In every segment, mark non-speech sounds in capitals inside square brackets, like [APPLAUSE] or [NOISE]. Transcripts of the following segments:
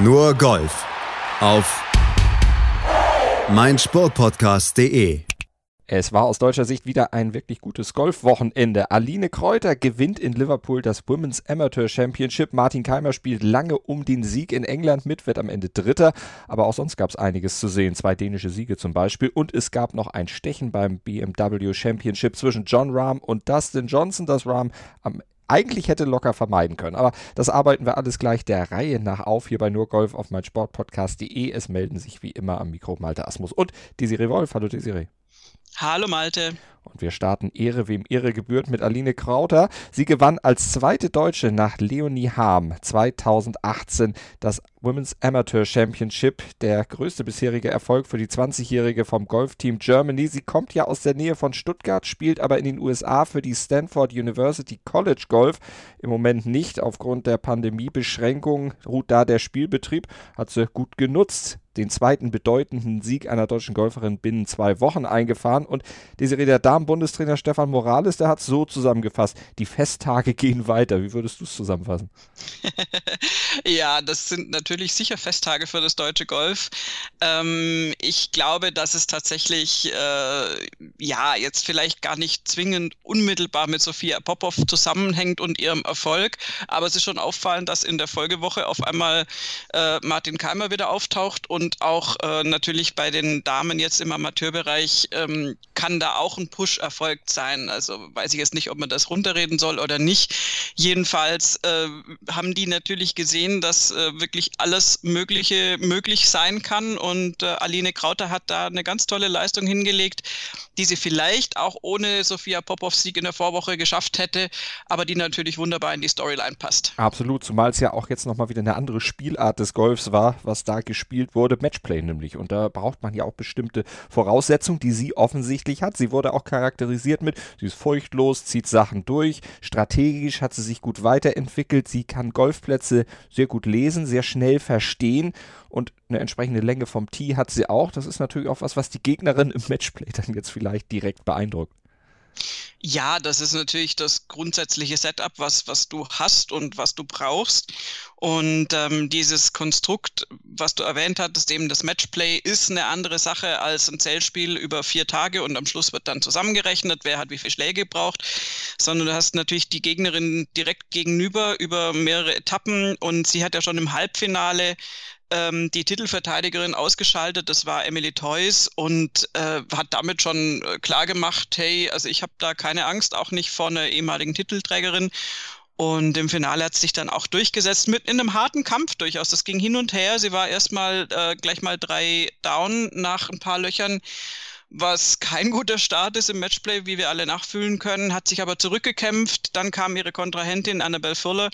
Nur Golf auf meinsportpodcast.de. Es war aus deutscher Sicht wieder ein wirklich gutes Golfwochenende. Aline Kräuter gewinnt in Liverpool das Women's Amateur Championship. Martin Keimer spielt lange um den Sieg in England mit, wird am Ende Dritter. Aber auch sonst gab es einiges zu sehen. Zwei dänische Siege zum Beispiel. Und es gab noch ein Stechen beim BMW Championship zwischen John Rahm und Dustin Johnson, das Rahm am eigentlich hätte locker vermeiden können. Aber das arbeiten wir alles gleich der Reihe nach auf hier bei nurgolf auf meinsportpodcast.de. Es melden sich wie immer am Mikro Malte Asmus und Desiree Wolf. Hallo Desiree. Hallo Malte. Und wir starten Ehre, wem Ehre gebührt, mit Aline Krauter. Sie gewann als zweite Deutsche nach Leonie Harm 2018 das Women's Amateur Championship, der größte bisherige Erfolg für die 20-Jährige vom Golfteam Germany. Sie kommt ja aus der Nähe von Stuttgart, spielt aber in den USA für die Stanford University College Golf. Im Moment nicht, aufgrund der Pandemiebeschränkungen ruht da der Spielbetrieb, hat sie gut genutzt den zweiten bedeutenden Sieg einer deutschen Golferin binnen zwei Wochen eingefahren. Und Desiree, der Damen-Bundestrainer Stefan Morales, der hat es so zusammengefasst, die Festtage gehen weiter. Wie würdest du es zusammenfassen? [LAUGHS] ja, das sind natürlich sicher Festtage für das deutsche Golf. Ähm, ich glaube, dass es tatsächlich, äh, ja, jetzt vielleicht gar nicht zwingend unmittelbar mit Sophia Popov zusammenhängt und ihrem Erfolg, aber es ist schon auffallend, dass in der Folgewoche auf einmal äh, Martin Keimer wieder auftaucht und auch äh, natürlich bei den Damen jetzt im Amateurbereich ähm, kann da auch ein Push erfolgt sein. Also weiß ich jetzt nicht, ob man das runterreden soll oder nicht. Jedenfalls äh, haben die natürlich gesehen, dass äh, wirklich alles Mögliche möglich sein kann. Und äh, Aline Krauter hat da eine ganz tolle Leistung hingelegt, die sie vielleicht auch ohne Sophia Popovs Sieg in der Vorwoche geschafft hätte, aber die natürlich wunderbar in die Storyline passt. Absolut, zumal es ja auch jetzt nochmal wieder eine andere Spielart des Golfs war, was da gespielt wurde, Matchplay nämlich. Und da braucht man ja auch bestimmte Voraussetzungen, die sie offensichtlich hat. Sie wurde auch charakterisiert mit, sie ist furchtlos, zieht Sachen durch, strategisch hat sie sich gut weiterentwickelt, sie kann Golfplätze sehr gut lesen, sehr schnell verstehen und eine entsprechende Länge vom Tee hat sie auch. Das ist natürlich auch was, was die Gegnerin im Matchplay dann jetzt vielleicht direkt beeindruckt. Ja, das ist natürlich das grundsätzliche Setup, was, was du hast und was du brauchst. Und ähm, dieses Konstrukt, was du erwähnt hattest, eben das Matchplay, ist eine andere Sache als ein Zählspiel über vier Tage und am Schluss wird dann zusammengerechnet, wer hat wie viele Schläge gebraucht, sondern du hast natürlich die Gegnerin direkt gegenüber über mehrere Etappen und sie hat ja schon im Halbfinale ähm, die Titelverteidigerin ausgeschaltet, das war Emily Toys und äh, hat damit schon äh, klar gemacht, hey, also ich habe da keine Angst, auch nicht vor einer ehemaligen Titelträgerin. Und im Finale hat sie sich dann auch durchgesetzt mit in einem harten Kampf durchaus. Das ging hin und her. Sie war erstmal äh, gleich mal drei down nach ein paar Löchern was kein guter Start ist im Matchplay, wie wir alle nachfühlen können, hat sich aber zurückgekämpft. Dann kam ihre Kontrahentin Annabelle Fuller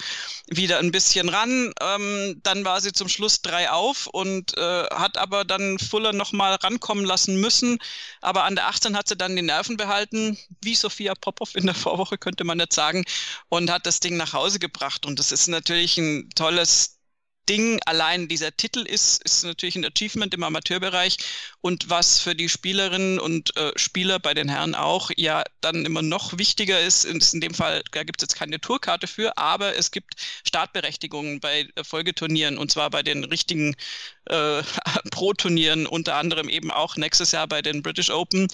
wieder ein bisschen ran. Ähm, dann war sie zum Schluss drei auf und äh, hat aber dann Fuller nochmal rankommen lassen müssen. Aber an der 18 hat sie dann die Nerven behalten, wie Sophia Popov in der Vorwoche, könnte man jetzt sagen, und hat das Ding nach Hause gebracht. Und das ist natürlich ein tolles Ding allein dieser Titel ist, ist natürlich ein Achievement im Amateurbereich und was für die Spielerinnen und äh, Spieler bei den Herren auch ja dann immer noch wichtiger ist, ist in dem Fall, da gibt es jetzt keine Tourkarte für, aber es gibt Startberechtigungen bei äh, Folgeturnieren und zwar bei den richtigen äh, [LAUGHS] Pro-Turnieren, unter anderem eben auch nächstes Jahr bei den British Open.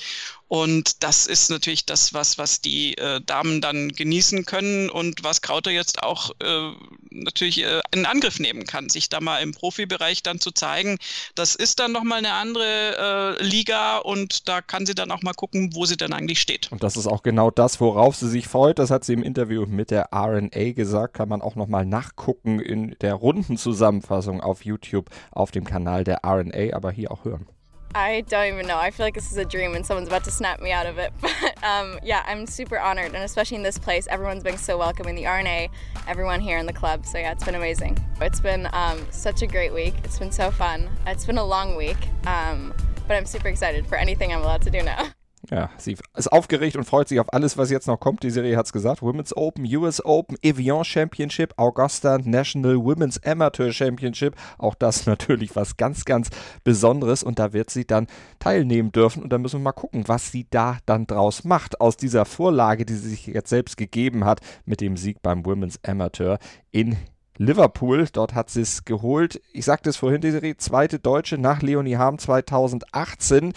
Und das ist natürlich das, was, was die äh, Damen dann genießen können und was Krauter jetzt auch äh, natürlich äh, in Angriff nehmen kann, sich da mal im Profibereich dann zu zeigen. Das ist dann nochmal eine andere äh, Liga und da kann sie dann auch mal gucken, wo sie denn eigentlich steht. Und das ist auch genau das, worauf sie sich freut. Das hat sie im Interview mit der RNA gesagt. Kann man auch nochmal nachgucken in der Rundenzusammenfassung auf YouTube auf dem Kanal der RNA, aber hier auch hören. I don't even know. I feel like this is a dream and someone's about to snap me out of it. [LAUGHS] But um, yeah, I'm super honored, and especially in this place, everyone's been so welcoming. The RNA, everyone here in the club. So yeah, it's been amazing. It's been um, such a great week. It's been so fun. It's been a long week, um, but I'm super excited for anything I'm allowed to do now. [LAUGHS] Ja, sie ist aufgeregt und freut sich auf alles, was jetzt noch kommt. Die Serie hat es gesagt. Women's Open, US Open, Evian Championship, Augusta National Women's Amateur Championship. Auch das natürlich was ganz, ganz Besonderes. Und da wird sie dann teilnehmen dürfen. Und da müssen wir mal gucken, was sie da dann draus macht. Aus dieser Vorlage, die sie sich jetzt selbst gegeben hat mit dem Sieg beim Women's Amateur in Liverpool. Dort hat sie es geholt. Ich sagte es vorhin, Desiree, zweite Deutsche nach Leonie Harm 2018.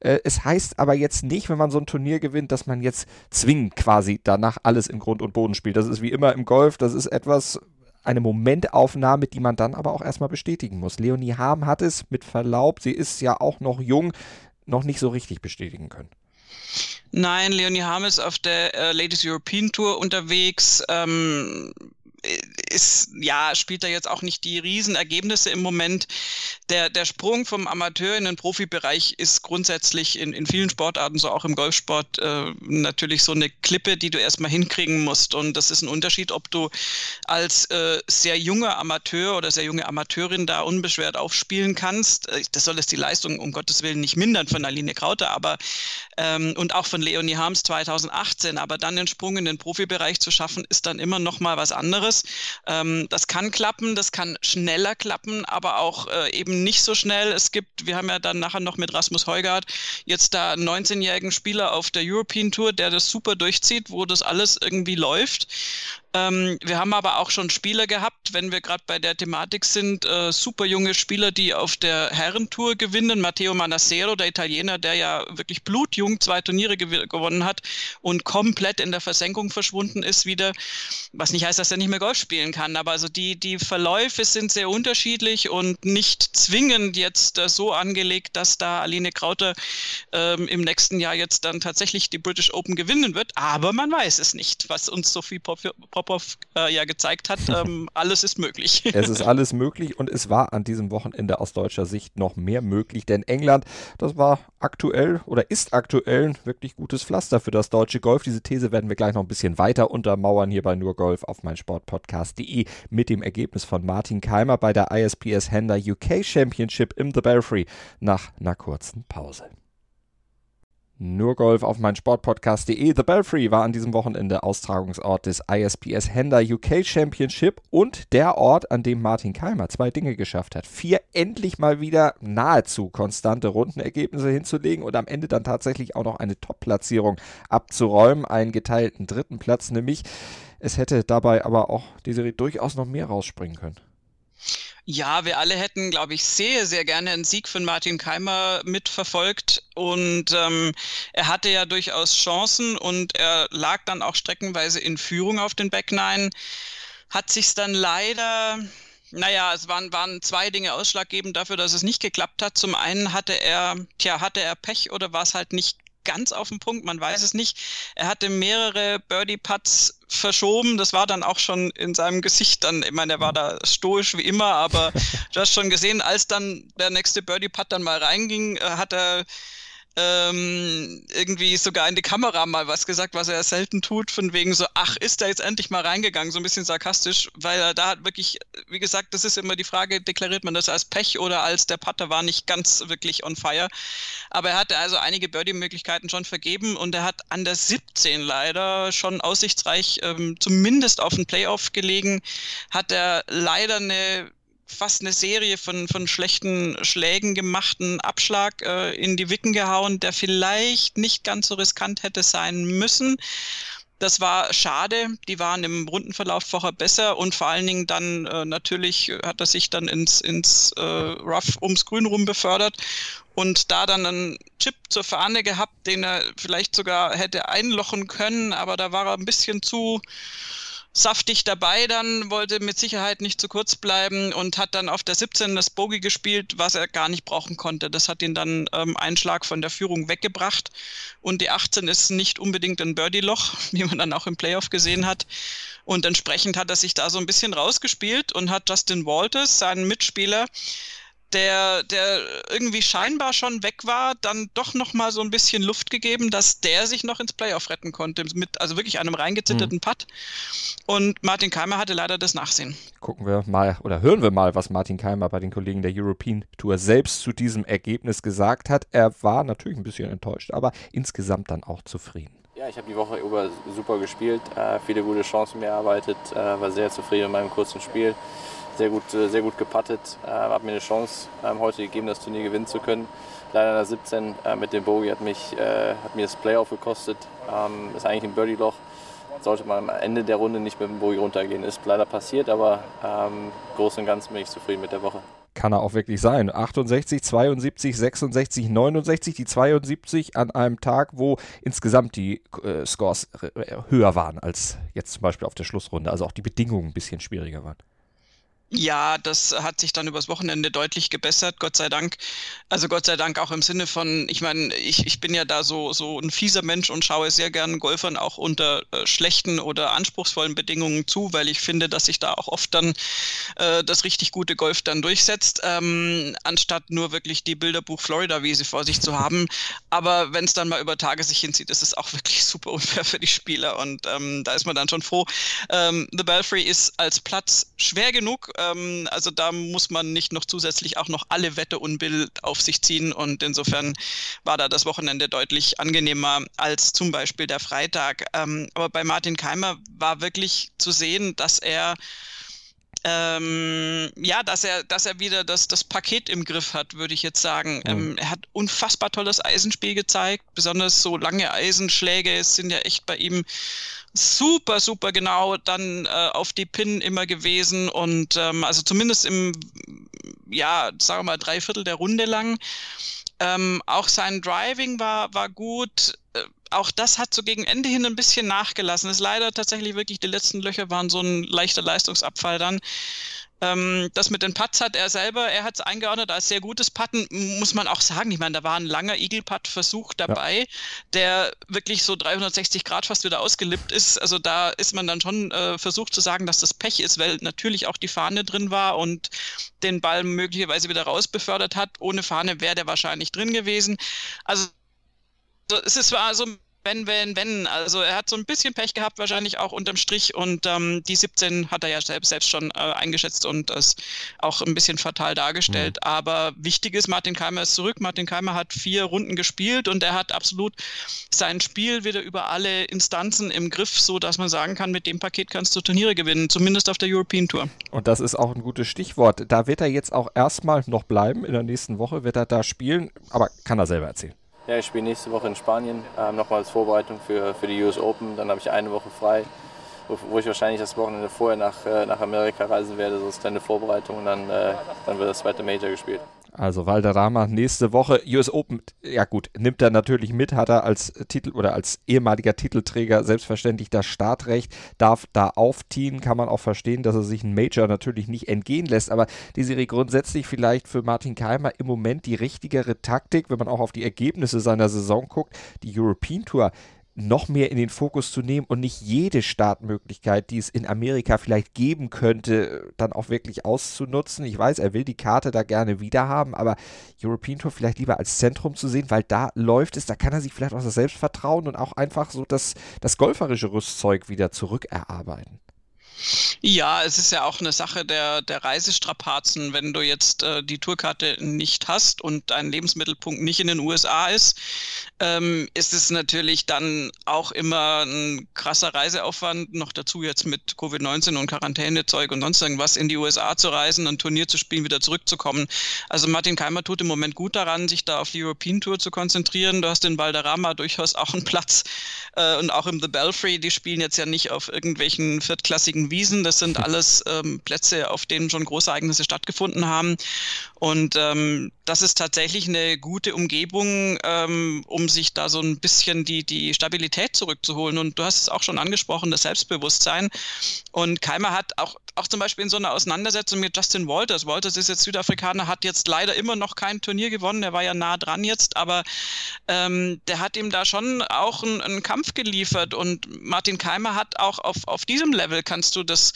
Äh, es heißt aber jetzt nicht, wenn man so ein Turnier gewinnt, dass man jetzt zwingend quasi danach alles in Grund und Boden spielt. Das ist wie immer im Golf. Das ist etwas, eine Momentaufnahme, die man dann aber auch erstmal bestätigen muss. Leonie Harm hat es mit Verlaub, sie ist ja auch noch jung, noch nicht so richtig bestätigen können. Nein, Leonie Harm ist auf der äh, Ladies European Tour unterwegs. Ähm, ist, ja, spielt da jetzt auch nicht die Riesenergebnisse im Moment. Der, der Sprung vom Amateur in den Profibereich ist grundsätzlich in, in vielen Sportarten, so auch im Golfsport, äh, natürlich so eine Klippe, die du erstmal hinkriegen musst. Und das ist ein Unterschied, ob du als äh, sehr junger Amateur oder sehr junge Amateurin da unbeschwert aufspielen kannst. Äh, das soll es die Leistung um Gottes Willen nicht mindern von Aline Krauter, aber ähm, und auch von Leonie Harms 2018. Aber dann den Sprung in den Profibereich zu schaffen, ist dann immer noch mal was anderes. Ähm, das kann klappen, das kann schneller klappen, aber auch äh, eben nicht so schnell. Es gibt, wir haben ja dann nachher noch mit Rasmus Heugart jetzt da einen 19-jährigen Spieler auf der European Tour, der das super durchzieht, wo das alles irgendwie läuft. Ähm, wir haben aber auch schon Spieler gehabt, wenn wir gerade bei der Thematik sind, äh, super junge Spieler, die auf der Herrentour gewinnen. Matteo Manassero, der Italiener, der ja wirklich blutjung zwei Turniere gew gewonnen hat und komplett in der Versenkung verschwunden ist wieder. Was nicht heißt, dass er nicht mehr Golf spielen kann, aber also die, die Verläufe sind sehr unterschiedlich und nicht zwingend jetzt äh, so angelegt, dass da Aline Krauter ähm, im nächsten Jahr jetzt dann tatsächlich die British Open gewinnen wird. Aber man weiß es nicht, was uns Sophie Pop Popov äh, ja gezeigt hat, [LAUGHS] ähm, alles ist möglich. [LAUGHS] es ist alles möglich und es war an diesem Wochenende aus deutscher Sicht noch mehr möglich, denn England, das war aktuell oder ist aktuell ein wirklich gutes Pflaster für das deutsche Golf. Diese These werden wir gleich noch ein bisschen weiter untermauern hier bei nur Golf auf meinsportpodcast.de mit dem Ergebnis von Martin Keimer bei der ISPS Händler UK Championship im The Belfry nach einer kurzen Pause. Nur Golf auf mein Sportpodcast.de. The Belfry war an diesem Wochenende Austragungsort des ISPS Händler UK Championship und der Ort, an dem Martin Keimer zwei Dinge geschafft hat. Vier endlich mal wieder nahezu konstante Rundenergebnisse hinzulegen und am Ende dann tatsächlich auch noch eine Top-Platzierung abzuräumen. Einen geteilten dritten Platz nämlich. Es hätte dabei aber auch die Serie durchaus noch mehr rausspringen können. Ja, wir alle hätten, glaube ich, sehr, sehr gerne einen Sieg von Martin Keimer mitverfolgt. Und ähm, er hatte ja durchaus Chancen und er lag dann auch streckenweise in Führung auf den Back Nine. Hat sich dann leider naja, es waren, waren zwei Dinge ausschlaggebend dafür, dass es nicht geklappt hat. Zum einen hatte er, tja, hatte er Pech oder war es halt nicht ganz auf den Punkt, man weiß es nicht. Er hatte mehrere Birdie-Putts verschoben. Das war dann auch schon in seinem Gesicht dann, ich meine, er war da stoisch wie immer, aber [LAUGHS] du hast schon gesehen, als dann der nächste Birdie-Putt dann mal reinging, äh, hat er ähm, irgendwie sogar in die Kamera mal was gesagt, was er selten tut, von wegen so, ach, ist er jetzt endlich mal reingegangen, so ein bisschen sarkastisch, weil er da hat wirklich, wie gesagt, das ist immer die Frage, deklariert man das als Pech oder als der Putter war nicht ganz wirklich on fire. Aber er hatte also einige Birdie-Möglichkeiten schon vergeben und er hat an der 17 leider schon aussichtsreich ähm, zumindest auf den Playoff gelegen, hat er leider eine fast eine Serie von, von schlechten Schlägen gemachten Abschlag äh, in die Wicken gehauen, der vielleicht nicht ganz so riskant hätte sein müssen. Das war schade. Die waren im Rundenverlauf vorher besser und vor allen Dingen dann äh, natürlich hat er sich dann ins, ins äh, Rough ums Grün rum befördert und da dann einen Chip zur Fahne gehabt, den er vielleicht sogar hätte einlochen können, aber da war er ein bisschen zu saftig dabei dann, wollte mit Sicherheit nicht zu kurz bleiben und hat dann auf der 17 das Bogey gespielt, was er gar nicht brauchen konnte. Das hat ihn dann ähm, einen Schlag von der Führung weggebracht. Und die 18 ist nicht unbedingt ein Birdie-Loch, [LAUGHS] wie man dann auch im Playoff gesehen hat. Und entsprechend hat er sich da so ein bisschen rausgespielt und hat Justin Walters, seinen Mitspieler, der, der irgendwie scheinbar schon weg war, dann doch noch mal so ein bisschen Luft gegeben, dass der sich noch ins Playoff retten konnte, mit also wirklich einem reingezitterten mhm. Putt. Und Martin Keimer hatte leider das Nachsehen. Gucken wir mal oder hören wir mal, was Martin Keimer bei den Kollegen der European Tour selbst zu diesem Ergebnis gesagt hat. Er war natürlich ein bisschen enttäuscht, aber insgesamt dann auch zufrieden. Ja, ich habe die Woche über super gespielt, äh, viele gute Chancen mir erarbeitet, äh, war sehr zufrieden mit meinem kurzen Spiel sehr gut, äh, sehr gut gepattet, äh, hat mir eine Chance ähm, heute gegeben, das Turnier gewinnen zu können. Leider in der 17 äh, mit dem Bogey hat, mich, hat mir das Playoff gekostet. Ähm, ist eigentlich ein Birdie-Loch. sollte man am Ende der Runde nicht mit dem Bogie runtergehen. Ist leider passiert, aber ähm, groß und ganz bin ich zufrieden mit der Woche kann er auch wirklich sein. 68, 72, 66, 69, die 72 an einem Tag, wo insgesamt die äh, Scores äh, höher waren als jetzt zum Beispiel auf der Schlussrunde. Also auch die Bedingungen ein bisschen schwieriger waren. Ja, das hat sich dann übers Wochenende deutlich gebessert, Gott sei Dank. Also Gott sei Dank auch im Sinne von, ich meine, ich, ich bin ja da so, so ein fieser Mensch und schaue sehr gern Golfern auch unter äh, schlechten oder anspruchsvollen Bedingungen zu, weil ich finde, dass sich da auch oft dann äh, das richtig gute Golf dann durchsetzt, ähm, anstatt nur wirklich die Bilderbuch Florida-Wiese vor sich zu haben. Aber wenn es dann mal über Tage sich hinzieht, ist es auch [LAUGHS] wirklich super unfair für die Spieler und ähm, da ist man dann schon froh. Ähm, The Belfry ist als Platz schwer genug ähm, also da muss man nicht noch zusätzlich auch noch alle Wette Bild auf sich ziehen. Und insofern war da das Wochenende deutlich angenehmer als zum Beispiel der Freitag. Ähm, aber bei Martin Keimer war wirklich zu sehen, dass er ähm, ja, dass er, dass er wieder das, das Paket im Griff hat, würde ich jetzt sagen. Mhm. Ähm, er hat unfassbar tolles Eisenspiel gezeigt, besonders so lange Eisenschläge sind ja echt bei ihm super, super genau dann äh, auf die Pin immer gewesen und ähm, also zumindest im, ja, sagen wir mal, drei Viertel der Runde lang. Ähm, auch sein Driving war, war gut. Auch das hat so gegen Ende hin ein bisschen nachgelassen. Es ist leider tatsächlich wirklich, die letzten Löcher waren so ein leichter Leistungsabfall dann. Ähm, das mit den Putts hat er selber, er hat es eingeordnet als sehr gutes Putten, muss man auch sagen. Ich meine, da war ein langer Eagle-Putt-Versuch dabei, ja. der wirklich so 360 Grad fast wieder ausgelippt ist. Also da ist man dann schon äh, versucht zu sagen, dass das Pech ist, weil natürlich auch die Fahne drin war und den Ball möglicherweise wieder rausbefördert hat. Ohne Fahne wäre der wahrscheinlich drin gewesen. Also es ist zwar so wenn, wenn, wenn. Also er hat so ein bisschen Pech gehabt, wahrscheinlich auch unterm Strich. Und ähm, die 17 hat er ja selbst, selbst schon äh, eingeschätzt und das auch ein bisschen fatal dargestellt. Mhm. Aber wichtig ist, Martin Keimer ist zurück. Martin Keimer hat vier Runden gespielt und er hat absolut sein Spiel wieder über alle Instanzen im Griff, so dass man sagen kann, mit dem Paket kannst du Turniere gewinnen, zumindest auf der European Tour. Und das ist auch ein gutes Stichwort. Da wird er jetzt auch erstmal noch bleiben. In der nächsten Woche wird er da spielen, aber kann er selber erzählen. Ja, ich spiele nächste Woche in Spanien, ähm, nochmal als Vorbereitung für, für die US Open. Dann habe ich eine Woche frei, wo, wo, ich wahrscheinlich das Wochenende vorher nach, äh, nach Amerika reisen werde. So ist eine Vorbereitung und dann, äh, dann wird das zweite Major gespielt. Also Valderrama nächste Woche US Open, ja gut, nimmt er natürlich mit, hat er als Titel oder als ehemaliger Titelträger selbstverständlich das Startrecht, darf da aufziehen, kann man auch verstehen, dass er sich ein Major natürlich nicht entgehen lässt, aber die Serie grundsätzlich vielleicht für Martin Keimer im Moment die richtigere Taktik, wenn man auch auf die Ergebnisse seiner Saison guckt, die European Tour noch mehr in den Fokus zu nehmen und nicht jede Startmöglichkeit, die es in Amerika vielleicht geben könnte, dann auch wirklich auszunutzen. Ich weiß, er will die Karte da gerne wieder haben, aber European Tour vielleicht lieber als Zentrum zu sehen, weil da läuft es, da kann er sich vielleicht auch das Selbstvertrauen und auch einfach so das, das golferische Rüstzeug wieder zurückerarbeiten. Ja, es ist ja auch eine Sache der, der Reisestrapazen. Wenn du jetzt äh, die Tourkarte nicht hast und dein Lebensmittelpunkt nicht in den USA ist, ähm, ist es natürlich dann auch immer ein krasser Reiseaufwand. Noch dazu jetzt mit Covid-19 und Quarantänezeug und sonst irgendwas in die USA zu reisen, ein Turnier zu spielen, wieder zurückzukommen. Also Martin Keimer tut im Moment gut daran, sich da auf die European Tour zu konzentrieren. Du hast in Valderrama durchaus auch einen Platz äh, und auch im The Belfry. Die spielen jetzt ja nicht auf irgendwelchen viertklassigen Wiesen. Das sind alles ähm, Plätze, auf denen schon große Ereignisse stattgefunden haben. Und ähm, das ist tatsächlich eine gute Umgebung, ähm, um sich da so ein bisschen die, die Stabilität zurückzuholen. Und du hast es auch schon angesprochen, das Selbstbewusstsein. Und Keimer hat auch, auch zum Beispiel in so einer Auseinandersetzung mit Justin Walters. Walters ist jetzt Südafrikaner, hat jetzt leider immer noch kein Turnier gewonnen. Der war ja nah dran jetzt, aber ähm, der hat ihm da schon auch einen, einen Kampf geliefert. Und Martin Keimer hat auch auf, auf diesem Level kannst du das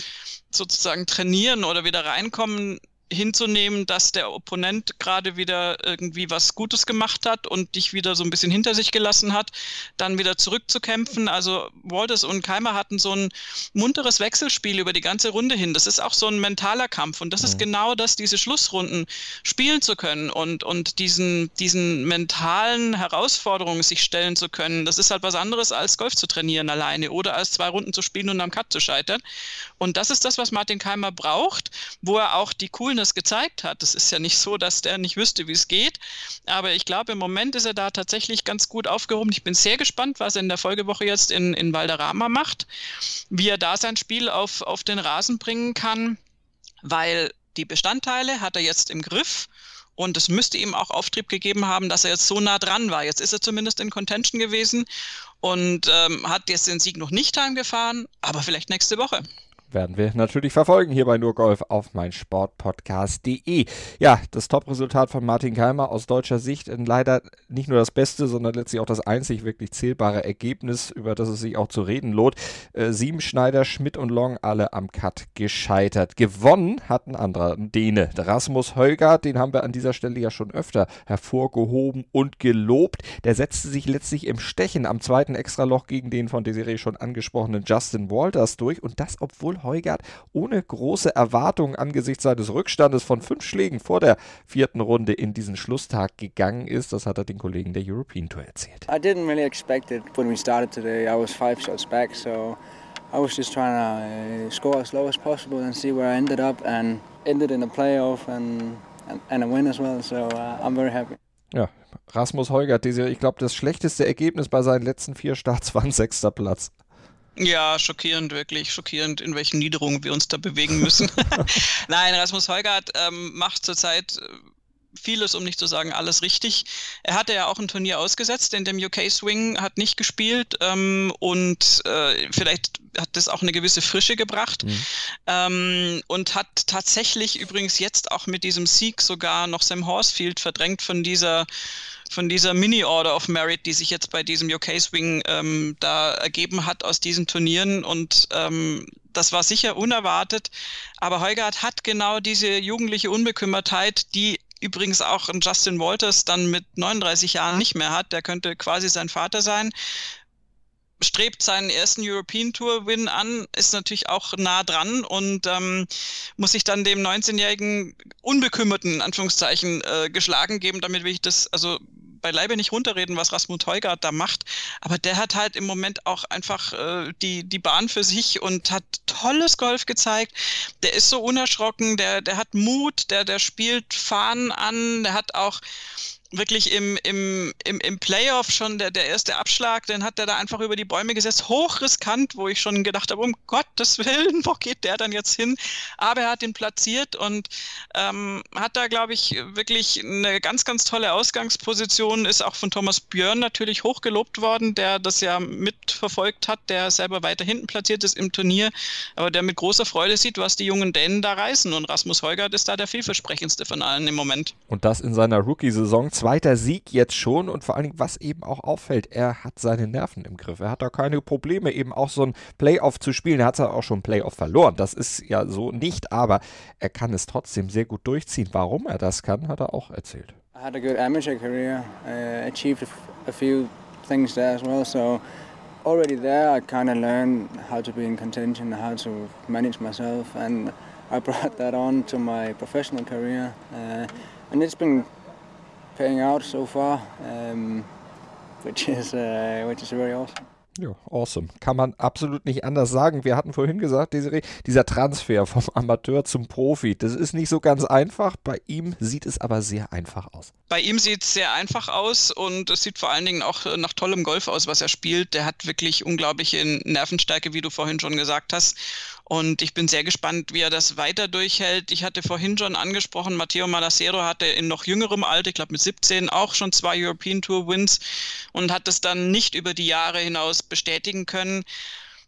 sozusagen trainieren oder wieder reinkommen, hinzunehmen, dass der Opponent gerade wieder irgendwie was Gutes gemacht hat und dich wieder so ein bisschen hinter sich gelassen hat, dann wieder zurückzukämpfen. Also Walters und Keimer hatten so ein munteres Wechselspiel über die ganze Runde hin. Das ist auch so ein mentaler Kampf und das ist genau das, diese Schlussrunden spielen zu können und, und diesen, diesen mentalen Herausforderungen sich stellen zu können. Das ist halt was anderes als Golf zu trainieren alleine oder als zwei Runden zu spielen und am Cut zu scheitern. Und das ist das, was Martin Keimer braucht, wo er auch die coolen Coolness gezeigt hat. Es ist ja nicht so, dass der nicht wüsste, wie es geht. Aber ich glaube, im Moment ist er da tatsächlich ganz gut aufgehoben. Ich bin sehr gespannt, was er in der Folgewoche jetzt in, in Valderrama macht, wie er da sein Spiel auf, auf den Rasen bringen kann, weil die Bestandteile hat er jetzt im Griff. Und es müsste ihm auch Auftrieb gegeben haben, dass er jetzt so nah dran war. Jetzt ist er zumindest in Contention gewesen und ähm, hat jetzt den Sieg noch nicht heimgefahren, aber vielleicht nächste Woche werden wir natürlich verfolgen hier bei Nurgolf auf meinsportpodcast.de. Ja, das Top-Resultat von Martin Keimer aus deutscher Sicht leider nicht nur das beste, sondern letztlich auch das einzig wirklich zählbare Ergebnis, über das es sich auch zu reden lohnt. Äh, Sieben Schneider, Schmidt und Long alle am Cut gescheitert. Gewonnen hat ein anderer Däne, Rasmus Heugart, den haben wir an dieser Stelle ja schon öfter hervorgehoben und gelobt. Der setzte sich letztlich im Stechen am zweiten Extraloch gegen den von Desiree schon angesprochenen Justin Walters durch und das, obwohl Heugart ohne große Erwartungen angesichts seines Rückstandes von fünf Schlägen vor der vierten Runde in diesen Schlusstag gegangen ist. Das hat er den Kollegen der European Tour erzählt. I didn't really expect it when we started today. I was five shots back, so I was just trying to uh, score as slow as possible and see where I ended up and ended in a playoff and, and, a win as well. So uh, I'm very happy. Ja, Rasmus Heugart, ich glaube, das schlechteste Ergebnis bei seinen letzten vier Starts war ein sechster Platz. Ja, schockierend, wirklich schockierend, in welchen Niederungen wir uns da bewegen müssen. [LAUGHS] Nein, Rasmus Heugart ähm, macht zurzeit äh, vieles, um nicht zu sagen alles richtig. Er hatte ja auch ein Turnier ausgesetzt, in dem UK Swing hat nicht gespielt ähm, und äh, vielleicht hat das auch eine gewisse Frische gebracht mhm. ähm, und hat tatsächlich übrigens jetzt auch mit diesem Sieg sogar noch Sam Horsfield verdrängt von dieser von dieser Mini-Order of Merit, die sich jetzt bei diesem UK Swing ähm, da ergeben hat aus diesen Turnieren. Und ähm, das war sicher unerwartet. Aber Heugart hat genau diese jugendliche Unbekümmertheit, die übrigens auch ein Justin Walters dann mit 39 Jahren nicht mehr hat. Der könnte quasi sein Vater sein strebt seinen ersten European Tour Win an, ist natürlich auch nah dran und ähm, muss sich dann dem 19-jährigen unbekümmerten Anführungszeichen äh, geschlagen geben. Damit will ich das also beileibe nicht runterreden, was Rasmus Heugart da macht, aber der hat halt im Moment auch einfach äh, die, die Bahn für sich und hat tolles Golf gezeigt. Der ist so unerschrocken, der, der hat Mut, der, der spielt Fahnen an, der hat auch wirklich im, im, im, im Playoff schon der, der erste Abschlag, den hat er da einfach über die Bäume gesetzt, hochriskant, wo ich schon gedacht habe, um Gottes Willen, [LAUGHS] wo geht der dann jetzt hin? Aber er hat ihn platziert und ähm, hat da, glaube ich, wirklich eine ganz, ganz tolle Ausgangsposition, ist auch von Thomas Björn natürlich hochgelobt worden, der das ja mitverfolgt hat, der selber weiter hinten platziert ist im Turnier, aber der mit großer Freude sieht, was die jungen Dänen da reißen und Rasmus Heugert ist da der vielversprechendste von allen im Moment. Und das in seiner Rookie-Saison zweiter Sieg jetzt schon und vor allen Dingen, was eben auch auffällt, er hat seine Nerven im Griff. Er hat da keine Probleme, eben auch so ein Playoff zu spielen. Er hat ja auch schon ein Playoff verloren. Das ist ja so nicht, aber er kann es trotzdem sehr gut durchziehen. Warum er das kann, hat er auch erzählt. I had a good amateur career, uh, achieved a few things there as well, so already there I kind of learned how to be in contention, how to manage myself, and I brought that on to my professional career, uh, and it's been paying out so far, um, which is uh, which is very awesome. Ja, awesome. Kann man absolut nicht anders sagen. Wir hatten vorhin gesagt, Desiree, dieser Transfer vom [LAUGHS] Amateur zum Profi, das ist nicht so ganz einfach. Bei ihm sieht es aber sehr einfach aus. Bei ihm sieht es sehr einfach aus und es sieht vor allen Dingen auch nach tollem Golf aus, was er spielt. Der hat wirklich unglaubliche Nervenstärke, wie du vorhin schon gesagt hast. Und ich bin sehr gespannt, wie er das weiter durchhält. Ich hatte vorhin schon angesprochen, Matteo Malacero hatte in noch jüngerem Alter, ich glaube mit 17, auch schon zwei European Tour Wins und hat es dann nicht über die Jahre hinaus bestätigen können.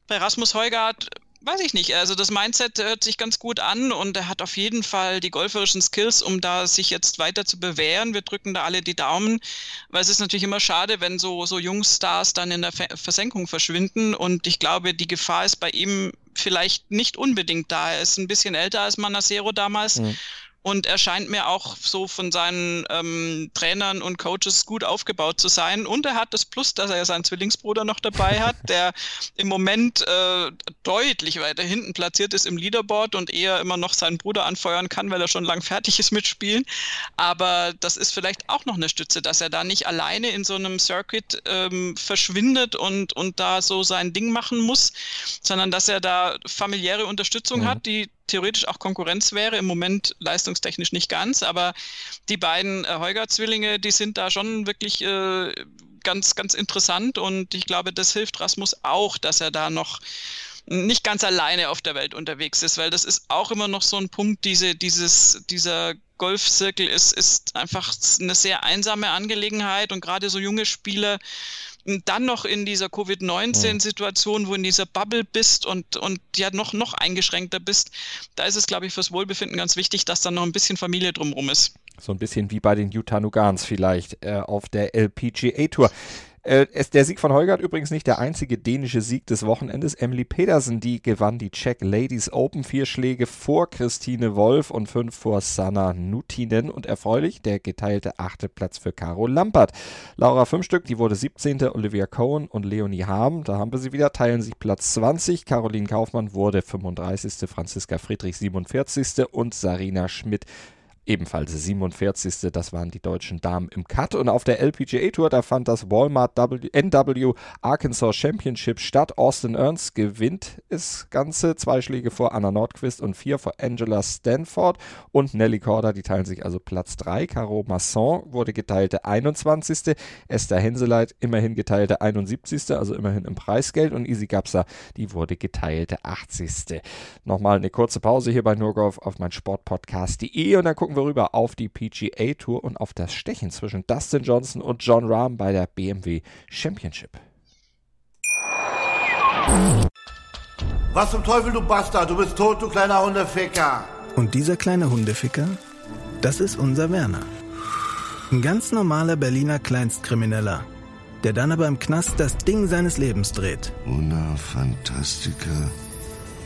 Bei Rasmus Heugart weiß ich nicht. Also das Mindset hört sich ganz gut an und er hat auf jeden Fall die golferischen Skills, um da sich jetzt weiter zu bewähren. Wir drücken da alle die Daumen, weil es ist natürlich immer schade, wenn so, so Jungstars dann in der Versenkung verschwinden und ich glaube, die Gefahr ist bei ihm vielleicht nicht unbedingt da. Er ist ein bisschen älter als Manacero damals. Mhm und er scheint mir auch so von seinen ähm, Trainern und Coaches gut aufgebaut zu sein. Und er hat das Plus, dass er ja seinen Zwillingsbruder noch dabei hat, [LAUGHS] der im Moment äh, deutlich weiter hinten platziert ist im Leaderboard und eher immer noch seinen Bruder anfeuern kann, weil er schon lang fertig ist mit Spielen. Aber das ist vielleicht auch noch eine Stütze, dass er da nicht alleine in so einem Circuit ähm, verschwindet und, und da so sein Ding machen muss, sondern dass er da familiäre Unterstützung mhm. hat, die theoretisch auch Konkurrenz wäre, im Moment leistungstechnisch nicht ganz, aber die beiden äh, Heuger-Zwillinge, die sind da schon wirklich äh, ganz, ganz interessant und ich glaube, das hilft Rasmus auch, dass er da noch nicht ganz alleine auf der Welt unterwegs ist, weil das ist auch immer noch so ein Punkt, diese, dieses, dieser Golfzirkel ist, ist einfach eine sehr einsame Angelegenheit und gerade so junge Spieler dann noch in dieser Covid-19-Situation, wo in dieser Bubble bist und, und ja noch, noch eingeschränkter bist, da ist es, glaube ich, fürs Wohlbefinden ganz wichtig, dass dann noch ein bisschen Familie drumherum ist. So ein bisschen wie bei den Utah Nugans vielleicht äh, auf der LPGA Tour. Äh, es, der Sieg von Holgert übrigens nicht der einzige dänische Sieg des Wochenendes. Emily Pedersen, die gewann die Czech Ladies Open. Vier Schläge vor Christine Wolf und fünf vor Sanna Nutinen. Und erfreulich der geteilte achte Platz für Caro Lampert. Laura Fünfstück, die wurde 17. Olivia Cohen und Leonie Harm, da haben wir sie wieder, teilen sich Platz 20. Caroline Kaufmann wurde 35. Franziska Friedrich 47. und Sarina Schmidt ebenfalls 47. Das waren die deutschen Damen im Cut. Und auf der LPGA Tour, da fand das Walmart w NW Arkansas Championship statt. Austin Ernst gewinnt das Ganze. Zwei Schläge vor Anna Nordquist und vier vor Angela Stanford. Und Nelly Corda, die teilen sich also Platz 3. Caro Masson wurde geteilte 21. Esther Henseleit immerhin geteilte 71. Also immerhin im Preisgeld. Und Easy Gapsa, die wurde geteilte 80. Nochmal eine kurze Pause hier bei Nurgolf auf mein Sportpodcast.de und dann gucken gucken wir rüber auf die PGA Tour und auf das Stechen zwischen Dustin Johnson und John Rahm bei der BMW Championship. Was zum Teufel, du Bastard? Du bist tot, du kleiner Hundeficker. Und dieser kleine Hundeficker, das ist unser Werner. Ein ganz normaler Berliner Kleinstkrimineller, der dann aber im Knast das Ding seines Lebens dreht. Una Fantastica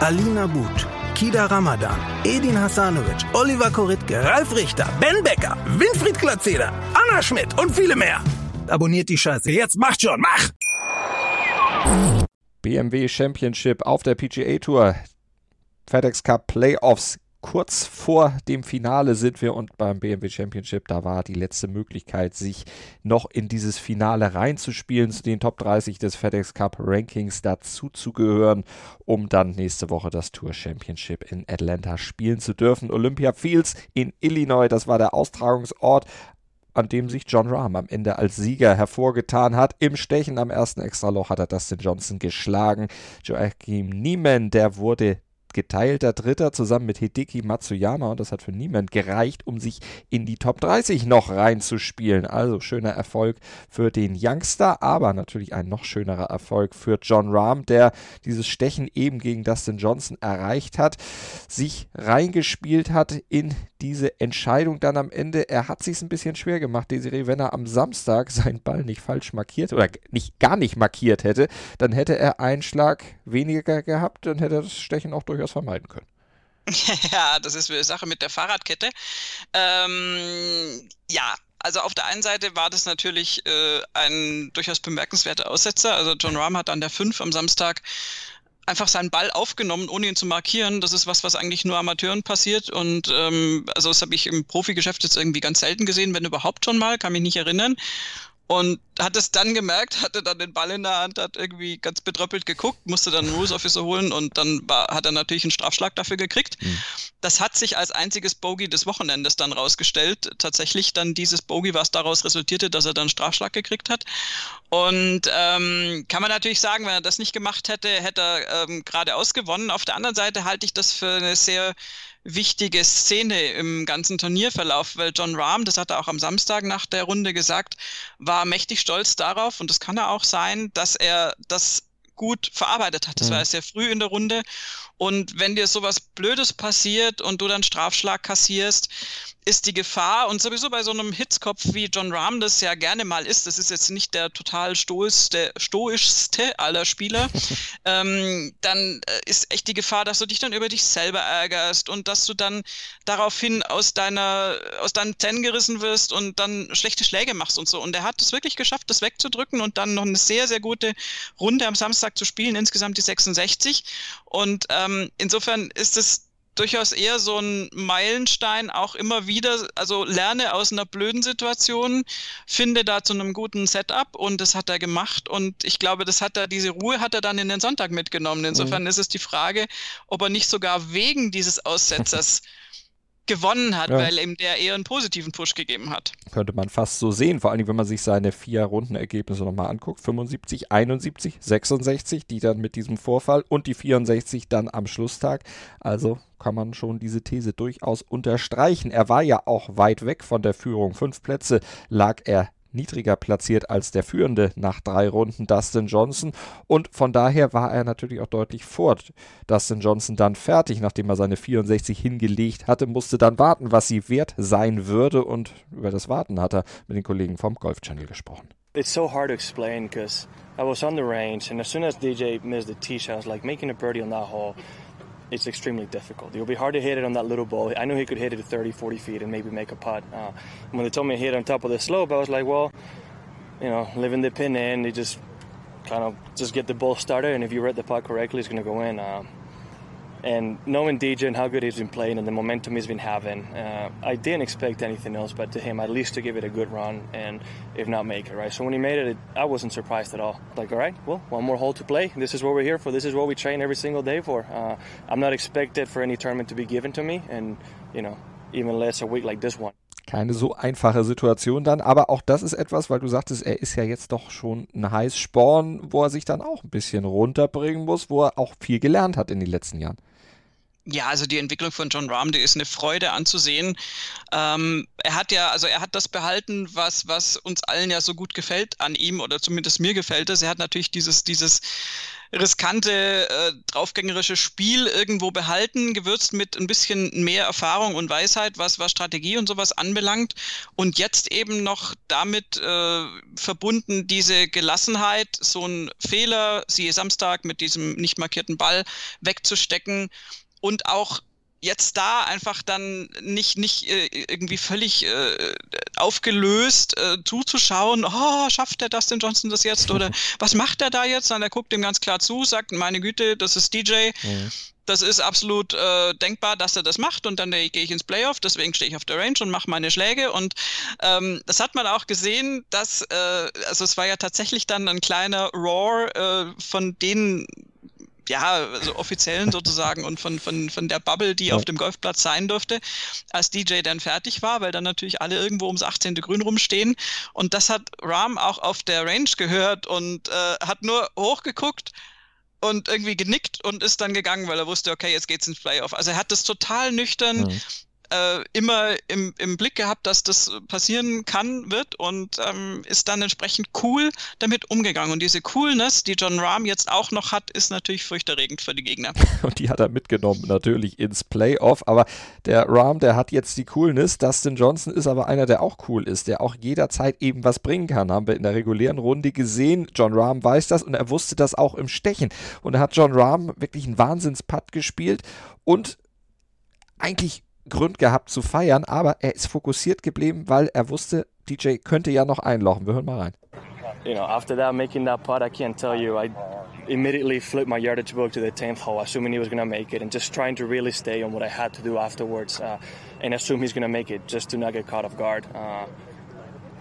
Alina But, Kida Ramadan, Edin Hasanovic, Oliver Koritke, Ralf Richter, Ben Becker, Winfried Glatzeder, Anna Schmidt und viele mehr abonniert die Scheiße. Jetzt macht schon, mach! BMW Championship auf der PGA Tour. FedEx Cup Playoffs. Kurz vor dem Finale sind wir und beim BMW Championship, da war die letzte Möglichkeit, sich noch in dieses Finale reinzuspielen, zu den Top 30 des FedEx Cup Rankings dazuzugehören, um dann nächste Woche das Tour Championship in Atlanta spielen zu dürfen. Olympia Fields in Illinois, das war der Austragungsort an dem sich John Rahm am Ende als Sieger hervorgetan hat. Im Stechen am ersten Extraloch hat er Dustin Johnson geschlagen. Joachim Niemann, der wurde geteilter Dritter zusammen mit Hideki Matsuyama und das hat für niemand gereicht, um sich in die Top 30 noch reinzuspielen. Also schöner Erfolg für den Youngster, aber natürlich ein noch schönerer Erfolg für John Rahm, der dieses Stechen eben gegen Dustin Johnson erreicht hat, sich reingespielt hat in diese Entscheidung dann am Ende. Er hat sich ein bisschen schwer gemacht, Desiree, wenn er am Samstag [LAUGHS] seinen Ball nicht falsch markiert oder nicht gar nicht markiert hätte, dann hätte er einen Schlag weniger gehabt, dann hätte er das Stechen auch durchaus vermeiden können. [LAUGHS] Ja, das ist eine Sache mit der Fahrradkette. Ähm, ja, also auf der einen Seite war das natürlich äh, ein durchaus bemerkenswerter Aussetzer. Also John Rahm hat an der 5 am Samstag einfach seinen Ball aufgenommen, ohne ihn zu markieren. Das ist was, was eigentlich nur Amateuren passiert. Und ähm, also das habe ich im Profigeschäft jetzt irgendwie ganz selten gesehen, wenn überhaupt schon mal, kann mich nicht erinnern und hat es dann gemerkt, hatte dann den Ball in der Hand, hat irgendwie ganz betröppelt geguckt, musste dann einen Rules Officer holen und dann war, hat er natürlich einen Strafschlag dafür gekriegt. Mhm. Das hat sich als einziges Bogey des Wochenendes dann rausgestellt. Tatsächlich dann dieses Bogey, was daraus resultierte, dass er dann einen Strafschlag gekriegt hat. Und ähm, kann man natürlich sagen, wenn er das nicht gemacht hätte, hätte er ähm, geradeaus gewonnen. Auf der anderen Seite halte ich das für eine sehr wichtige Szene im ganzen Turnierverlauf, weil John Rahm, das hat er auch am Samstag nach der Runde gesagt, war mächtig stolz darauf und das kann er auch sein, dass er das gut verarbeitet hat. Das mhm. war sehr früh in der Runde Und wenn dir sowas Blödes passiert und du dann Strafschlag kassierst, ist die Gefahr und sowieso bei so einem Hitzkopf wie John Rahm das ja gerne mal ist, das ist jetzt nicht der total stoischste, stoischste aller Spieler, [LAUGHS] ähm, dann äh, ist echt die Gefahr, dass du dich dann über dich selber ärgerst und dass du dann daraufhin aus deiner, aus deinem Zen gerissen wirst und dann schlechte Schläge machst und so. Und er hat es wirklich geschafft, das wegzudrücken und dann noch eine sehr, sehr gute Runde am Samstag zu spielen, insgesamt die 66. Und ähm, insofern ist es durchaus eher so ein Meilenstein, auch immer wieder, also lerne aus einer blöden Situation, finde da zu einem guten Setup und das hat er gemacht und ich glaube, das hat er, diese Ruhe hat er dann in den Sonntag mitgenommen. Insofern mhm. ist es die Frage, ob er nicht sogar wegen dieses Aussetzers [LAUGHS] gewonnen hat, ja. weil ihm der eher einen positiven Push gegeben hat. Könnte man fast so sehen, vor allem wenn man sich seine vier Rundenergebnisse nochmal anguckt. 75, 71, 66, die dann mit diesem Vorfall und die 64 dann am Schlusstag. Also kann man schon diese These durchaus unterstreichen. Er war ja auch weit weg von der Führung. Fünf Plätze lag er niedriger platziert als der Führende nach drei Runden Dustin Johnson und von daher war er natürlich auch deutlich vor Dustin Johnson dann fertig, nachdem er seine 64 hingelegt hatte, musste dann warten, was sie wert sein würde und über das Warten hat er mit den Kollegen vom Golf Channel gesprochen. It's so hard to explain because I was on the range and as soon as DJ missed the tee shot, I was like making a birdie on that hole. It's extremely difficult. It'll be hard to hit it on that little ball. I knew he could hit it at 30, 40 feet and maybe make a putt. Uh, when they told me to hit on top of the slope, I was like, well, you know, living the pin in, you just kind of just get the ball started, and if you read the putt correctly, it's going to go in. Uh, and knowing DJ and how good he's been playing and the momentum he's been having, uh, I didn't expect anything else but to him at least to give it a good run and if not make it, right? So when he made it, I wasn't surprised at all. Like, all right, well, one more hole to play. This is what we're here for. This is what we train every single day for. Uh, I'm not expected for any tournament to be given to me and, you know, even less a week like this one. Keine so einfache Situation dann, aber auch das ist etwas, weil du sagtest, er ist ja jetzt doch schon ein Heißsporn, wo er sich dann auch ein bisschen runterbringen muss, wo er auch viel gelernt hat in den letzten Jahren. Ja, also die Entwicklung von John Rahm, die ist eine Freude anzusehen. Ähm, er hat ja, also er hat das behalten, was, was uns allen ja so gut gefällt an ihm, oder zumindest mir gefällt es. Er hat natürlich dieses, dieses riskante, äh, draufgängerische Spiel irgendwo behalten, gewürzt mit ein bisschen mehr Erfahrung und Weisheit, was, was Strategie und sowas anbelangt. Und jetzt eben noch damit äh, verbunden diese Gelassenheit, so ein Fehler, siehe Samstag mit diesem nicht markierten Ball wegzustecken und auch jetzt da einfach dann nicht, nicht äh, irgendwie völlig äh, aufgelöst äh, zuzuschauen, oh, schafft der Dustin Johnson das jetzt oder [LAUGHS] was macht er da jetzt? Sondern er guckt ihm ganz klar zu, sagt, meine Güte, das ist DJ. Mhm. Das ist absolut äh, denkbar, dass er das macht und dann gehe ich ins Playoff, deswegen stehe ich auf der Range und mache meine Schläge und ähm, das hat man auch gesehen, dass, äh, also es war ja tatsächlich dann ein kleiner Roar äh, von denen ja, also offiziellen sozusagen und von, von, von der Bubble, die ja. auf dem Golfplatz sein durfte, als DJ dann fertig war, weil dann natürlich alle irgendwo ums 18. Grün rumstehen. Und das hat Ram auch auf der Range gehört und äh, hat nur hochgeguckt und irgendwie genickt und ist dann gegangen, weil er wusste, okay, jetzt geht's ins Playoff. Also er hat das total nüchtern mhm äh, immer im, im Blick gehabt, dass das passieren kann, wird und ähm, ist dann entsprechend cool damit umgegangen. Und diese Coolness, die John Rahm jetzt auch noch hat, ist natürlich furchterregend für die Gegner. [LAUGHS] Und die hat er mitgenommen natürlich ins Playoff. Aber der Rahm, der hat jetzt die Coolness. Dustin Johnson ist aber einer, der auch cool ist, der auch jederzeit eben was bringen kann. Haben wir in der regulären Runde gesehen. John Rahm weiß das und er wusste das auch im Stechen. Und da hat John Rahm wirklich einen Wahnsinnsputt gespielt und eigentlich Grund gehabt zu feiern, aber er ist fokussiert geblieben, weil er wusste, DJ könnte ja noch einlochen. Wir hören mal rein. You know, after that, making that putt, I can't tell you. I immediately flipped my yardage book to the 10th hole, assuming he was going to make it, and just trying to really stay on what I had to do afterwards, uh, and assume he's going to make it, just to not get caught off guard. Uh,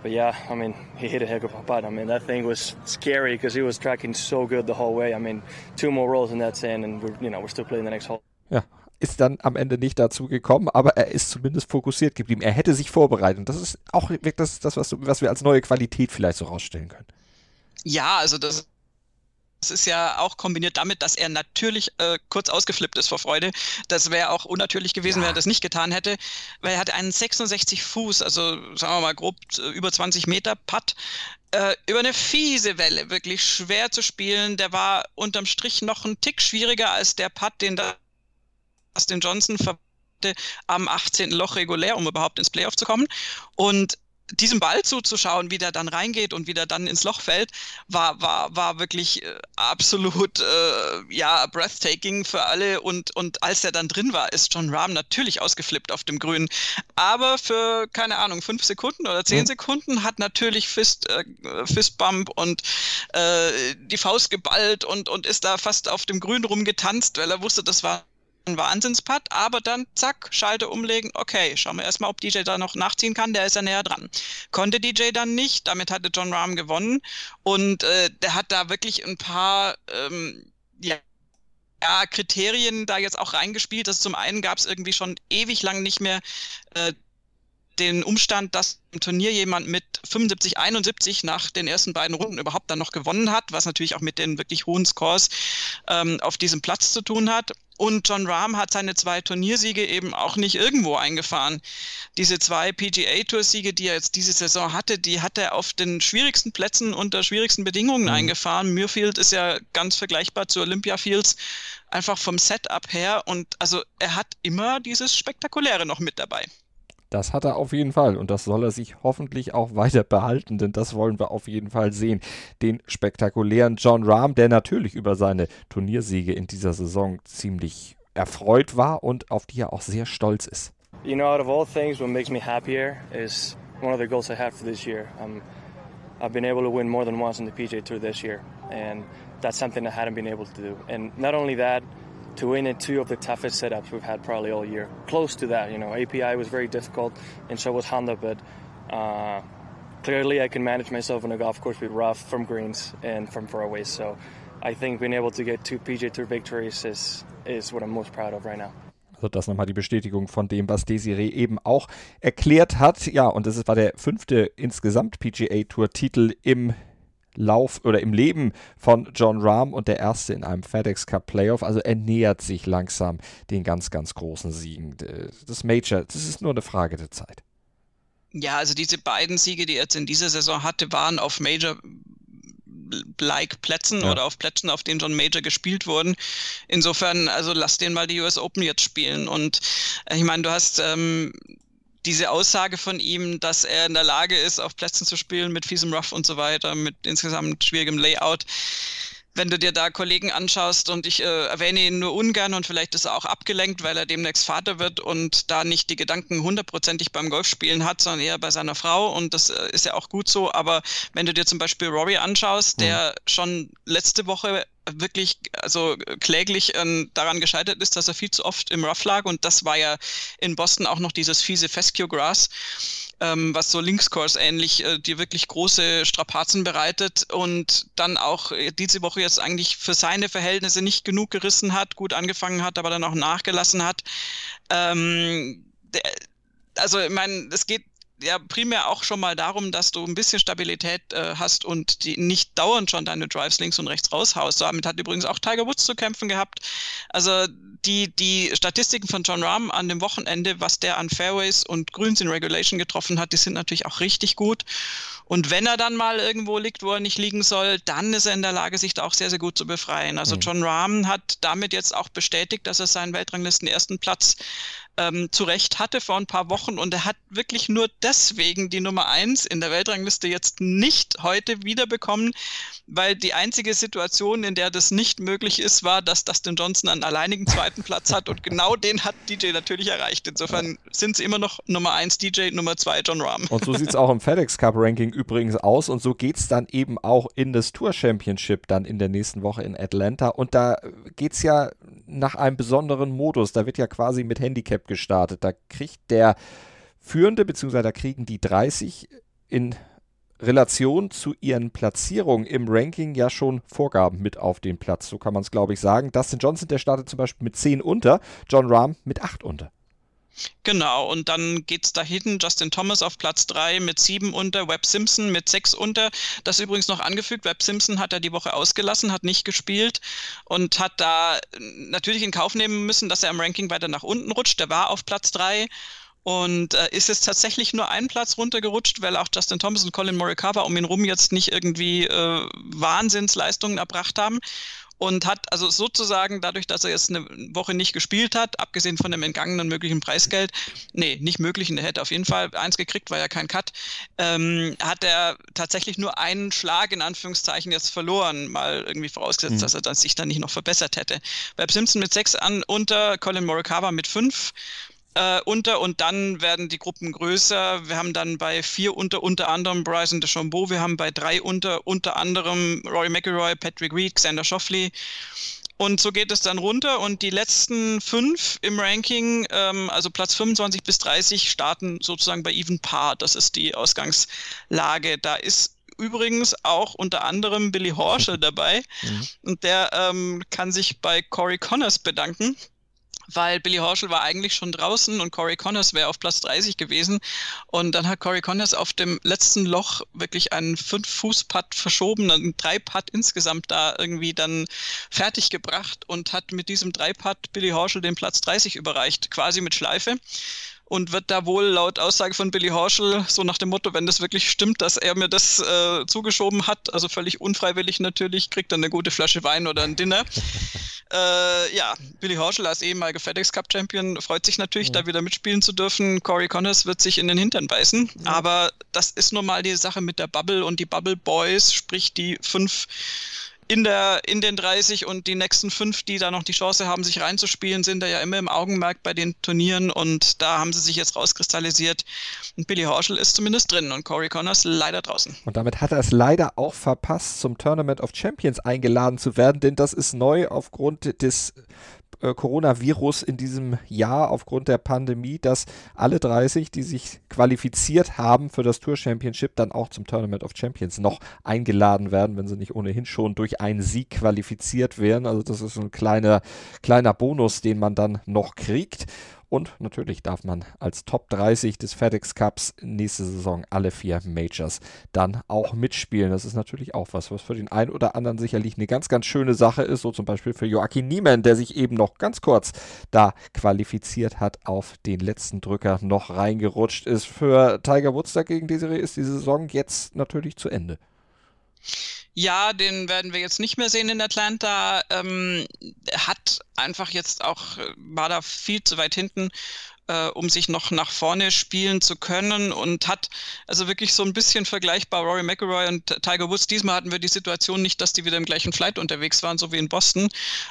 but yeah, I mean, he hit a heck of a putt. I mean, that thing was scary because he was tracking so good the whole way. I mean, two more rolls and that's in, and we're, you know, we're still playing the next hole. Ja, ist dann am Ende nicht dazu gekommen, aber er ist zumindest fokussiert geblieben. Er hätte sich vorbereitet. Und das ist auch das, das was, was wir als neue Qualität vielleicht so rausstellen können. Ja, also das das ist ja auch kombiniert damit, dass er natürlich äh, kurz ausgeflippt ist vor Freude. Das wäre auch unnatürlich gewesen, ja. wenn er das nicht getan hätte, weil er hatte einen 66 Fuß, also sagen wir mal grob äh, über 20 Meter Putt, äh, über eine fiese Welle, wirklich schwer zu spielen. Der war unterm Strich noch ein Tick schwieriger als der Putt, den da Dustin Johnson am 18. Loch regulär, um überhaupt ins Playoff zu kommen. Und diesem Ball zuzuschauen, wie der dann reingeht und wie der dann ins Loch fällt, war, war, war wirklich äh, absolut äh, ja, breathtaking für alle. Und, und als er dann drin war, ist John Rahm natürlich ausgeflippt auf dem Grün. Aber für, keine Ahnung, fünf Sekunden oder zehn mhm. Sekunden hat natürlich Fist, äh, Fistbump und äh, die Faust geballt und, und ist da fast auf dem Grün rumgetanzt, weil er wusste, das war ein Wahnsinnspad, aber dann zack, Schalte umlegen, okay, schauen wir erstmal, ob DJ da noch nachziehen kann, der ist ja näher dran. Konnte DJ dann nicht, damit hatte John Rahm gewonnen und äh, der hat da wirklich ein paar, ähm, ja, ja, Kriterien da jetzt auch reingespielt. Das zum einen gab es irgendwie schon ewig lang nicht mehr äh, den Umstand, dass im Turnier jemand mit 75, 71 nach den ersten beiden Runden überhaupt dann noch gewonnen hat, was natürlich auch mit den wirklich hohen Scores ähm, auf diesem Platz zu tun hat. Und John Rahm hat seine zwei Turniersiege eben auch nicht irgendwo eingefahren. Diese zwei PGA-Tour-Siege, die er jetzt diese Saison hatte, die hat er auf den schwierigsten Plätzen unter schwierigsten Bedingungen mhm. eingefahren. Muirfield ist ja ganz vergleichbar zu Olympia Fields, einfach vom Setup her. Und also er hat immer dieses Spektakuläre noch mit dabei. Das hat er auf jeden Fall und das soll er sich hoffentlich auch weiter behalten, denn das wollen wir auf jeden Fall sehen. Den spektakulären John Rahm, der natürlich über seine Turniersiege in dieser Saison ziemlich erfreut war und auf die er auch sehr stolz ist. You know, out of all things, what makes me happier is one of the goals I have for this year. Um, I've been able to win more than once on the PGA Tour this year, and that's something I hadn't been able to do. And not only that, to win in two of the toughest setups we've had probably all year. Close to that, you know. API was very difficult, and so was Honda, but uh, clearly I can manage myself on a golf course with rough from greens and from fairways. So I think being able to get two PJ Tour victories is, is what I'm most proud of right now. Also das nochmal die Bestätigung von dem, was Desiree eben auch erklärt hat. Ja, und das war der fünfte insgesamt PGA Tour Titel im Lauf oder im Leben von John Rahm und der erste in einem FedEx Cup Playoff. Also er nähert sich langsam den ganz, ganz großen Siegen. Das Major, das ist nur eine Frage der Zeit. Ja, also diese beiden Siege, die er jetzt in dieser Saison hatte, waren auf Major like Plätzen ja. oder auf Plätzen, auf denen schon Major gespielt wurden. Insofern, also lass den mal die US Open jetzt spielen. Und ich meine, du hast ähm, diese Aussage von ihm, dass er in der Lage ist, auf Plätzen zu spielen mit fiesem Rough und so weiter, mit insgesamt schwierigem Layout. Wenn du dir da Kollegen anschaust und ich äh, erwähne ihn nur ungern und vielleicht ist er auch abgelenkt, weil er demnächst Vater wird und da nicht die Gedanken hundertprozentig beim Golfspielen hat, sondern eher bei seiner Frau und das äh, ist ja auch gut so. Aber wenn du dir zum Beispiel Rory anschaust, der mhm. schon letzte Woche wirklich also kläglich ähm, daran gescheitert ist, dass er viel zu oft im Rough lag und das war ja in Boston auch noch dieses fiese Fescue Grass ähm, was so Linkskurs ähnlich äh, dir wirklich große Strapazen bereitet und dann auch äh, diese Woche jetzt eigentlich für seine Verhältnisse nicht genug gerissen hat, gut angefangen hat, aber dann auch nachgelassen hat. Ähm, der, also ich meine, es geht ja primär auch schon mal darum, dass du ein bisschen Stabilität äh, hast und die nicht dauernd schon deine Drives links und rechts raushaust. Damit hat übrigens auch Tiger Woods zu kämpfen gehabt. Also die, die Statistiken von John Rahm an dem Wochenende, was der an Fairways und Grüns in Regulation getroffen hat, die sind natürlich auch richtig gut. Und wenn er dann mal irgendwo liegt, wo er nicht liegen soll, dann ist er in der Lage, sich da auch sehr, sehr gut zu befreien. Also mhm. John Rahm hat damit jetzt auch bestätigt, dass er seinen Weltranglisten ersten Platz ähm, zurecht hatte vor ein paar Wochen und er hat wirklich nur deswegen die Nummer eins in der Weltrangliste jetzt nicht heute wiederbekommen, weil die einzige Situation, in der das nicht möglich ist, war, dass Dustin Johnson einen alleinigen zweiten Platz hat und genau den hat DJ natürlich erreicht. Insofern sind sie immer noch Nummer eins DJ, Nummer zwei John Rahm. Und so sieht es auch im FedEx Cup Ranking übrigens aus und so geht es dann eben auch in das Tour Championship dann in der nächsten Woche in Atlanta und da geht es ja nach einem besonderen Modus. Da wird ja quasi mit Handicap gestartet. Da kriegt der Führende, beziehungsweise da kriegen die 30 in Relation zu ihren Platzierungen im Ranking ja schon Vorgaben mit auf den Platz. So kann man es, glaube ich, sagen. Dustin Johnson, der startet zum Beispiel mit 10 unter, John Rahm mit 8 unter. Genau, und dann geht es dahin, Justin Thomas auf Platz 3 mit 7 unter, Webb Simpson mit 6 unter. Das übrigens noch angefügt, Webb Simpson hat er die Woche ausgelassen, hat nicht gespielt und hat da natürlich in Kauf nehmen müssen, dass er im Ranking weiter nach unten rutscht. Der war auf Platz 3 und äh, ist es tatsächlich nur einen Platz runtergerutscht, weil auch Justin Thomas und Colin Morikawa um ihn rum jetzt nicht irgendwie äh, Wahnsinnsleistungen erbracht haben. Und hat also sozusagen dadurch, dass er jetzt eine Woche nicht gespielt hat, abgesehen von dem entgangenen möglichen Preisgeld, nee, nicht möglichen, er hätte auf jeden Fall eins gekriegt, war ja kein Cut, ähm, hat er tatsächlich nur einen Schlag in Anführungszeichen jetzt verloren, mal irgendwie vorausgesetzt, mhm. dass er dann sich dann nicht noch verbessert hätte. Webb Simpson mit sechs an unter, Colin Morikawa mit fünf äh, unter und dann werden die Gruppen größer. Wir haben dann bei vier unter unter anderem Bryson DeChambeau, wir haben bei drei unter unter anderem Rory McIlroy, Patrick Reed, Xander Schauffele. Und so geht es dann runter und die letzten fünf im Ranking, ähm, also Platz 25 bis 30, starten sozusagen bei Even Par. Das ist die Ausgangslage. Da ist übrigens auch unter anderem Billy Horschel [LAUGHS] dabei. Mhm. Und der ähm, kann sich bei Corey Connors bedanken weil Billy Horschel war eigentlich schon draußen und Corey Connors wäre auf Platz 30 gewesen. Und dann hat Corey Connors auf dem letzten Loch wirklich einen Fünf-Fuß-Putt verschoben, einen Drei-Putt insgesamt da irgendwie dann fertig gebracht und hat mit diesem Drei-Putt Billy Horschel den Platz 30 überreicht, quasi mit Schleife und wird da wohl laut Aussage von Billy Horschel so nach dem Motto, wenn das wirklich stimmt, dass er mir das äh, zugeschoben hat, also völlig unfreiwillig natürlich, kriegt er eine gute Flasche Wein oder ein Dinner. [LAUGHS] äh, ja, Billy Horschel als ehemaliger FedEx Cup Champion freut sich natürlich, mhm. da wieder mitspielen zu dürfen. Corey Connors wird sich in den Hintern beißen, mhm. aber das ist nun mal die Sache mit der Bubble und die Bubble Boys, sprich die fünf in, der, in den 30 und die nächsten fünf, die da noch die Chance haben, sich reinzuspielen, sind da ja immer im Augenmerk bei den Turnieren und da haben sie sich jetzt rauskristallisiert. Und Billy Horschel ist zumindest drin und Corey Connors leider draußen. Und damit hat er es leider auch verpasst, zum Tournament of Champions eingeladen zu werden, denn das ist neu aufgrund des äh, Coronavirus in diesem Jahr aufgrund der Pandemie, dass alle 30, die sich qualifiziert haben für das Tour Championship, dann auch zum Tournament of Champions noch eingeladen werden, wenn sie nicht ohnehin schon durch einen Sieg qualifiziert wären. Also das ist ein kleiner, kleiner Bonus, den man dann noch kriegt. Und natürlich darf man als Top 30 des FedEx Cups nächste Saison alle vier Majors dann auch mitspielen. Das ist natürlich auch was, was für den einen oder anderen sicherlich eine ganz, ganz schöne Sache ist. So zum Beispiel für Joachim Niemann, der sich eben noch ganz kurz da qualifiziert hat, auf den letzten Drücker noch reingerutscht ist. Für Tiger Woods dagegen, Desiree, ist die Saison jetzt natürlich zu Ende. Ja, den werden wir jetzt nicht mehr sehen in Atlanta. Ähm, hat einfach jetzt auch, war da viel zu weit hinten, äh, um sich noch nach vorne spielen zu können und hat also wirklich so ein bisschen vergleichbar Rory McIlroy und Tiger Woods. Diesmal hatten wir die Situation nicht, dass die wieder im gleichen Flight unterwegs waren, so wie in Boston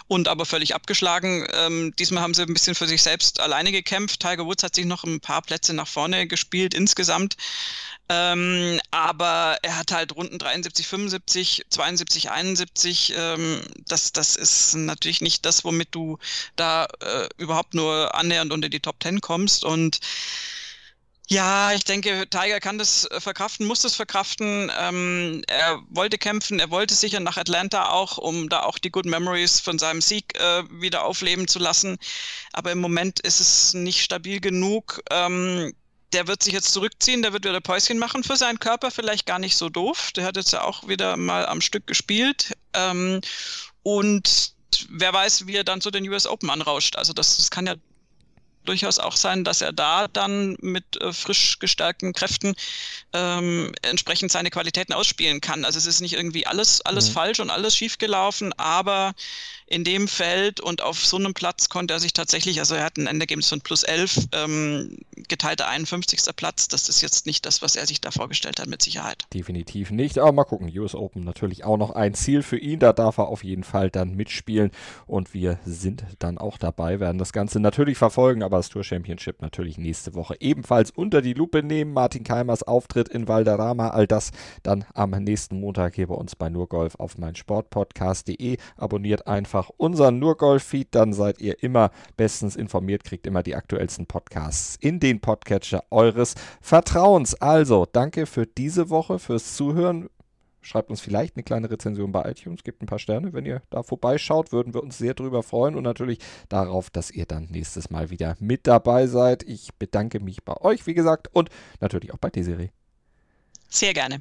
und aber völlig abgeschlagen. Ähm, diesmal haben sie ein bisschen für sich selbst alleine gekämpft. Tiger Woods hat sich noch ein paar Plätze nach vorne gespielt insgesamt. Ähm, aber er hat halt Runden 73, 75, 72, 71. Ähm, das, das ist natürlich nicht das, womit du da äh, überhaupt nur annähernd unter die Top 10 kommst. Und ja, ich denke, Tiger kann das äh, verkraften, muss das verkraften. Ähm, er wollte kämpfen, er wollte sicher nach Atlanta auch, um da auch die Good Memories von seinem Sieg äh, wieder aufleben zu lassen. Aber im Moment ist es nicht stabil genug. Ähm, der wird sich jetzt zurückziehen, der wird wieder Päuschen machen für seinen Körper, vielleicht gar nicht so doof. Der hat jetzt ja auch wieder mal am Stück gespielt. Ähm, und wer weiß, wie er dann zu den US Open anrauscht. Also das, das kann ja durchaus auch sein, dass er da dann mit äh, frisch gestärkten Kräften ähm, entsprechend seine Qualitäten ausspielen kann. Also es ist nicht irgendwie alles, alles mhm. falsch und alles schiefgelaufen, aber in dem Feld und auf so einem Platz konnte er sich tatsächlich, also er hat ein Endergebnis von plus 11, ähm, geteilter 51. Platz. Das ist jetzt nicht das, was er sich da vorgestellt hat, mit Sicherheit. Definitiv nicht, aber mal gucken. US Open natürlich auch noch ein Ziel für ihn. Da darf er auf jeden Fall dann mitspielen und wir sind dann auch dabei, werden das Ganze natürlich verfolgen, aber das Tour Championship natürlich nächste Woche ebenfalls unter die Lupe nehmen. Martin Keimers Auftritt in Valderrama, all das dann am nächsten Montag hier bei uns bei Nurgolf auf meinsportpodcast.de. Abonniert einfach einfach unseren Nurgolf-Feed, dann seid ihr immer bestens informiert, kriegt immer die aktuellsten Podcasts in den Podcatcher eures Vertrauens. Also, danke für diese Woche, fürs Zuhören. Schreibt uns vielleicht eine kleine Rezension bei iTunes, gebt ein paar Sterne. Wenn ihr da vorbeischaut, würden wir uns sehr darüber freuen und natürlich darauf, dass ihr dann nächstes Mal wieder mit dabei seid. Ich bedanke mich bei euch, wie gesagt, und natürlich auch bei Desiree. Sehr gerne.